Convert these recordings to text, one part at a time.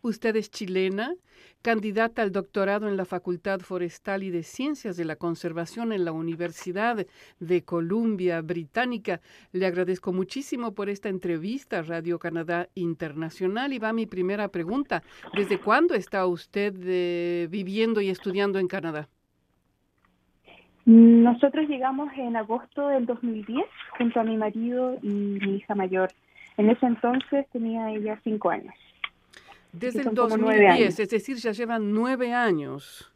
Usted es chilena, candidata al doctorado en la Facultad Forestal y de Ciencias de la Conservación en la Universidad de Columbia Británica. Le agradezco muchísimo por esta entrevista Radio Canadá Internacional y va mi primera pregunta. ¿Desde cuándo está usted eh, viviendo y estudiando en Canadá? Nosotros llegamos en agosto del 2010 junto a mi marido y mi hija mayor. En ese entonces tenía ella cinco años. Desde el 2010, es decir, ya llevan nueve años.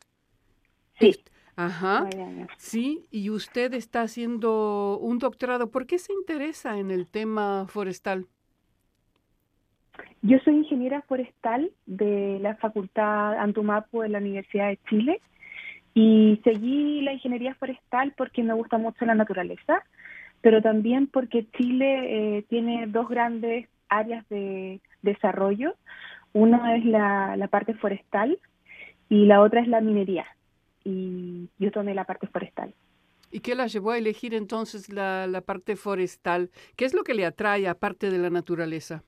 Sí. Ajá. Sí, y usted está haciendo un doctorado. ¿Por qué se interesa en el tema forestal? Yo soy ingeniera forestal de la Facultad Antumapo de la Universidad de Chile y seguí la ingeniería forestal porque me gusta mucho la naturaleza, pero también porque Chile eh, tiene dos grandes áreas de desarrollo. Una es la, parte forestal y la otra es la minería. Y yo tomé la parte forestal. ¿Y qué la llevó a elegir entonces la, la parte forestal? ¿Qué es lo que le atrae aparte de la naturaleza?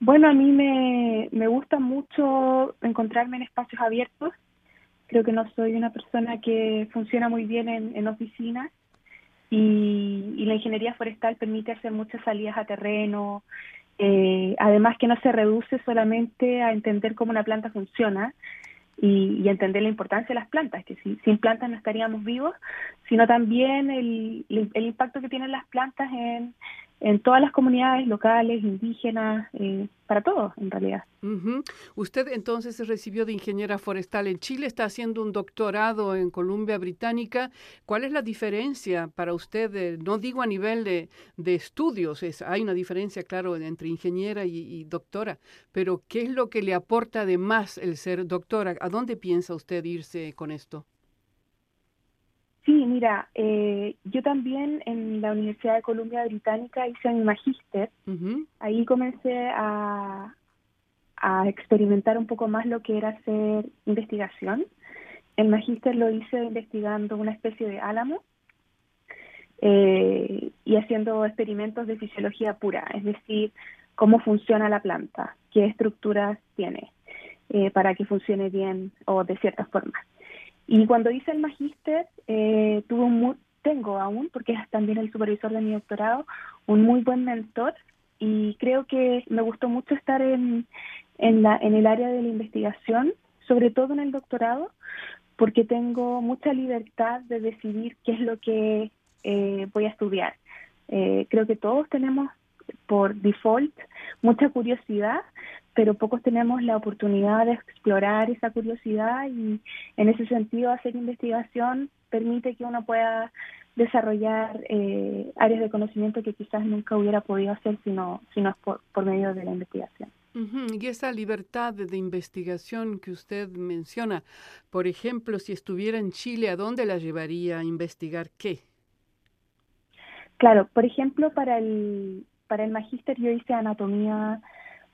Bueno, a mí me, me gusta mucho encontrarme en espacios abiertos. Creo que no soy una persona que funciona muy bien en, en oficinas y, y, la ingeniería forestal permite hacer muchas salidas a terreno, eh, además que no se reduce solamente a entender cómo una planta funciona y, entender la importancia de las plantas, que sin plantas no estaríamos vivos, sino también el, el impacto que tienen las plantas en, en todas las comunidades locales, indígenas, eh, para todos en realidad. Usted entonces se recibió de ingeniera forestal en Chile, está haciendo un doctorado en Columbia Británica. ¿Cuál es la diferencia para usted? no digo a nivel de, de estudios, es, hay una diferencia, claro, entre ingeniera y, doctora, pero ¿qué es lo que le aporta de más el ser doctora? ¿A dónde piensa usted irse con esto? Sí, mira, eh, yo también en la Universidad de Columbia Británica hice mi magíster. Ahí comencé a, a experimentar un poco más lo que era hacer investigación. El magíster lo hice investigando una especie de álamo eh, y haciendo experimentos de fisiología pura, es decir, cómo funciona la planta, qué estructuras tiene eh, para que funcione bien o de ciertas formas. Y cuando hice el magíster, eh, tuve un tengo aún, porque es también el supervisor de mi doctorado, un muy buen mentor y creo que me gustó mucho estar en, en, la, en el área de la investigación, sobre todo en el doctorado, porque tengo mucha libertad de decidir qué es lo que eh, voy a estudiar. Eh, creo que todos tenemos por default mucha curiosidad, pero pocos tenemos la oportunidad de explorar esa curiosidad y en ese sentido hacer investigación permite que uno pueda desarrollar eh, áreas de conocimiento que quizás nunca hubiera podido hacer si no, si es por, por medio de la investigación. Y esa libertad de investigación que usted menciona, por ejemplo, si estuviera en Chile, ¿a dónde la llevaría a investigar qué? Claro, por ejemplo, para el, para el magíster yo hice anatomía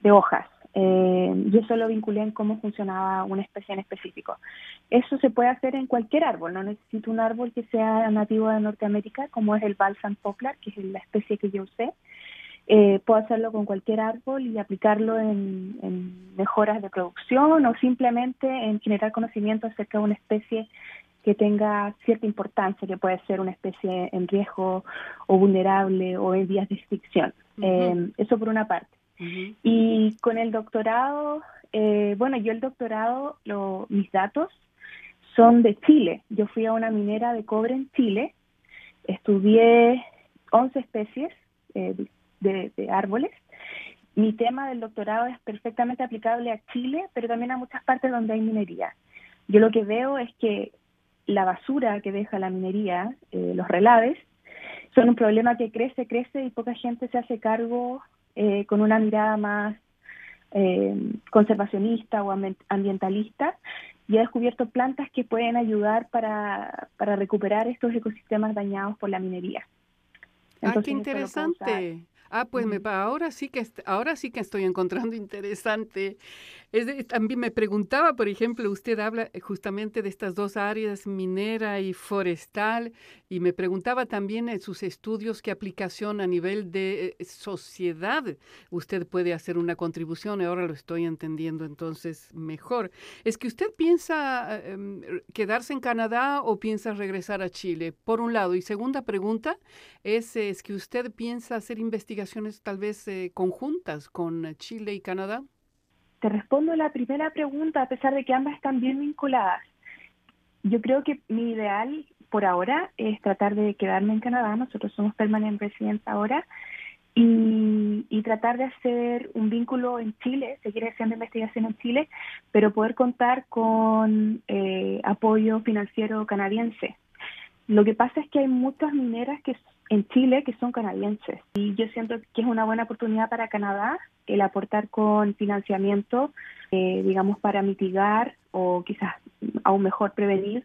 de hojas. Eh, yo solo vinculé en cómo funcionaba una especie en específico. Eso se puede hacer en cualquier árbol, no necesito un árbol que sea nativo de Norteamérica, como es el balsam poplar, que es la especie que yo usé. Eh, puedo hacerlo con cualquier árbol y aplicarlo en, en, mejoras de producción o simplemente en generar conocimiento acerca de una especie que tenga cierta importancia, que puede ser una especie en riesgo o vulnerable o en vías de extinción. Eh, eso por una parte. Y con el doctorado, eh, bueno, yo el doctorado, lo, mis datos son de Chile. Yo fui a una minera de cobre en Chile, estudié 11 especies eh, de, árboles. Mi tema del doctorado es perfectamente aplicable a Chile, pero también a muchas partes donde hay minería. Yo lo que veo es que la basura que deja la minería, eh, los relaves, son un problema que crece, crece y poca gente se hace cargo eh, con una mirada más eh, conservacionista o ambientalista y ha descubierto plantas que pueden ayudar para, para recuperar estos ecosistemas dañados por la minería. ah, qué interesante. Ah, pues me, ahora sí que ahora sí que estoy encontrando interesante también me preguntaba, por ejemplo, usted habla justamente de estas dos áreas, minera y forestal, y me preguntaba también en sus estudios qué aplicación a nivel de eh, sociedad usted puede hacer una contribución, ahora lo estoy entendiendo entonces mejor. ¿Es que usted piensa em, quedarse en Canadá o piensa regresar a Chile? Por un lado. Y segunda pregunta es, ¿es que usted piensa hacer investigaciones tal vez eh, conjuntas con Chile y Canadá? Te respondo la primera pregunta, a pesar de que ambas están bien vinculadas. Yo creo que mi ideal por ahora es tratar de quedarme en Canadá, nosotros somos permanent residents ahora, y, tratar de hacer un vínculo en Chile, seguir haciendo investigación en Chile, pero poder contar con eh, apoyo financiero canadiense. Lo que pasa es que hay muchas mineras que en Chile que son canadienses y yo siento que es una buena oportunidad para Canadá el aportar con financiamiento, eh, digamos, para mitigar o quizás aún mejor prevenir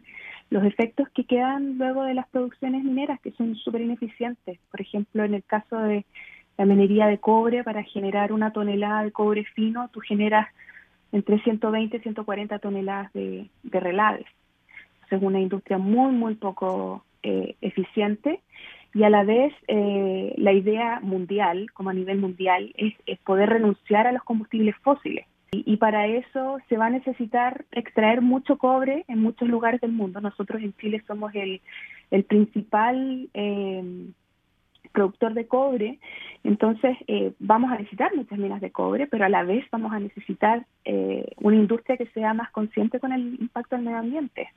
los efectos que quedan luego de las producciones mineras, que son súper ineficientes. Por ejemplo, en el caso de la minería de cobre, para generar una tonelada de cobre fino, tú generas entre 120 y 140 toneladas de, de relaves. Es una industria muy, muy poco eh, eficiente y a la vez eh, la idea mundial, como a nivel mundial, es, poder renunciar a los combustibles fósiles. Y, para eso se va a necesitar extraer mucho cobre en muchos lugares del mundo. Nosotros en Chile somos el, el principal eh, productor de cobre, entonces eh, vamos a necesitar muchas minas de cobre, pero a la vez vamos a necesitar una industria que sea más consciente con el impacto del medio ambiente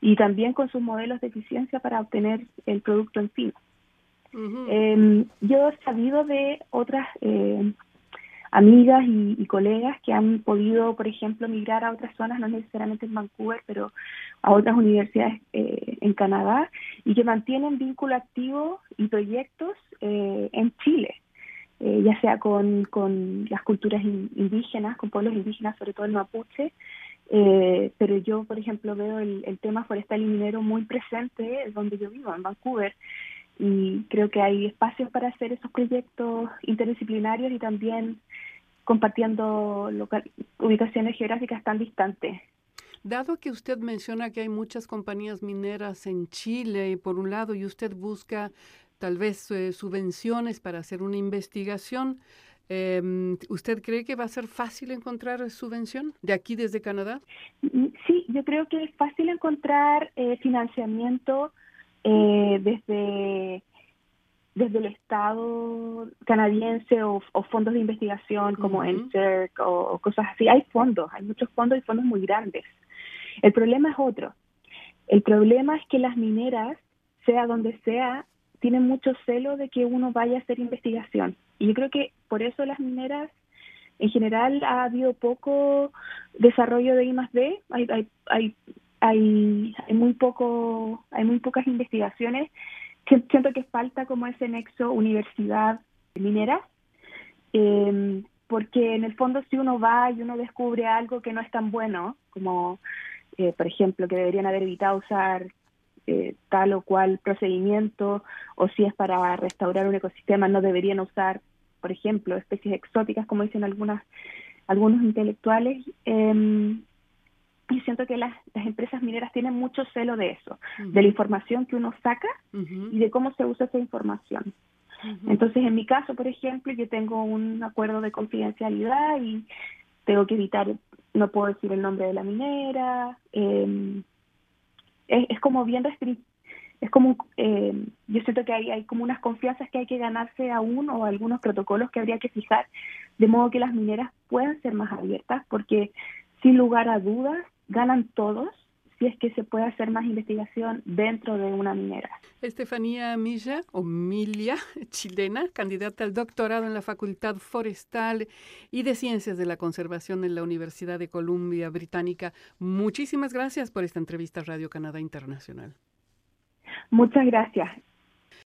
y también con sus modelos de eficiencia para obtener el producto en fin. Em, yo he sabido de otras eh, amigas y, colegas que han podido, por ejemplo, migrar a otras zonas, no necesariamente en Vancouver, pero a otras universidades eh, en Canadá, y que mantienen vínculo activo y proyectos eh, en Chile. ya sea con, con las culturas indígenas, con pueblos indígenas, sobre todo el mapuche, pero yo, por ejemplo, veo el, tema forestal y minero muy presente donde yo vivo, en Vancouver, y creo que hay espacios para hacer esos proyectos interdisciplinarios y también compartiendo ubicaciones geográficas tan distantes. Dado que usted menciona que hay muchas compañías mineras en Chile, por un lado, y usted busca tal vez eh, subvenciones para hacer una investigación, em, ¿usted cree que va a ser fácil encontrar subvención de aquí desde Canadá? Mm, sí, yo creo que es fácil encontrar eh, financiamiento eh, desde desde el Estado canadiense o, fondos de investigación como NSERC o, cosas así. Hay fondos, hay muchos fondos y fondos muy grandes. El problema es otro. El problema es que las mineras, sea donde sea, tienen mucho celo de que uno vaya a hacer investigación. Y yo creo que por eso las mineras, en general, ha habido poco desarrollo de I más D. Hay, hay, hay hay, hay muy poco, hay muy pocas investigaciones. Siento que falta como ese nexo universidad minera, eh, porque en el fondo si uno va y uno descubre algo que no es tan bueno, como eh, por ejemplo que deberían haber evitado usar eh, tal o cual procedimiento, o si es para restaurar un ecosistema, no deberían usar, por ejemplo, especies exóticas, como dicen algunas algunos intelectuales, eh, y siento que las, las, empresas mineras tienen mucho celo de eso, de la información que uno saca y de cómo se usa esa información. Entonces, en mi caso, por ejemplo, yo tengo un acuerdo de confidencialidad y tengo que evitar, no puedo decir el nombre de la minera, eh, es, es, como bien restringido. Es como, eh, yo siento que hay, hay como unas confianzas que hay que ganarse aún o algunos protocolos que habría que fijar, de modo que las mineras puedan ser más abiertas, porque sin lugar a dudas ganan todos si es que se puede hacer más investigación dentro de una minera. Estefanía Milla, o Milia, chilena, candidata al doctorado en la Facultad Forestal y de Ciencias de la Conservación en la Universidad de Columbia Británica. Muchísimas gracias por esta entrevista a Radio Canadá Internacional. Muchas gracias.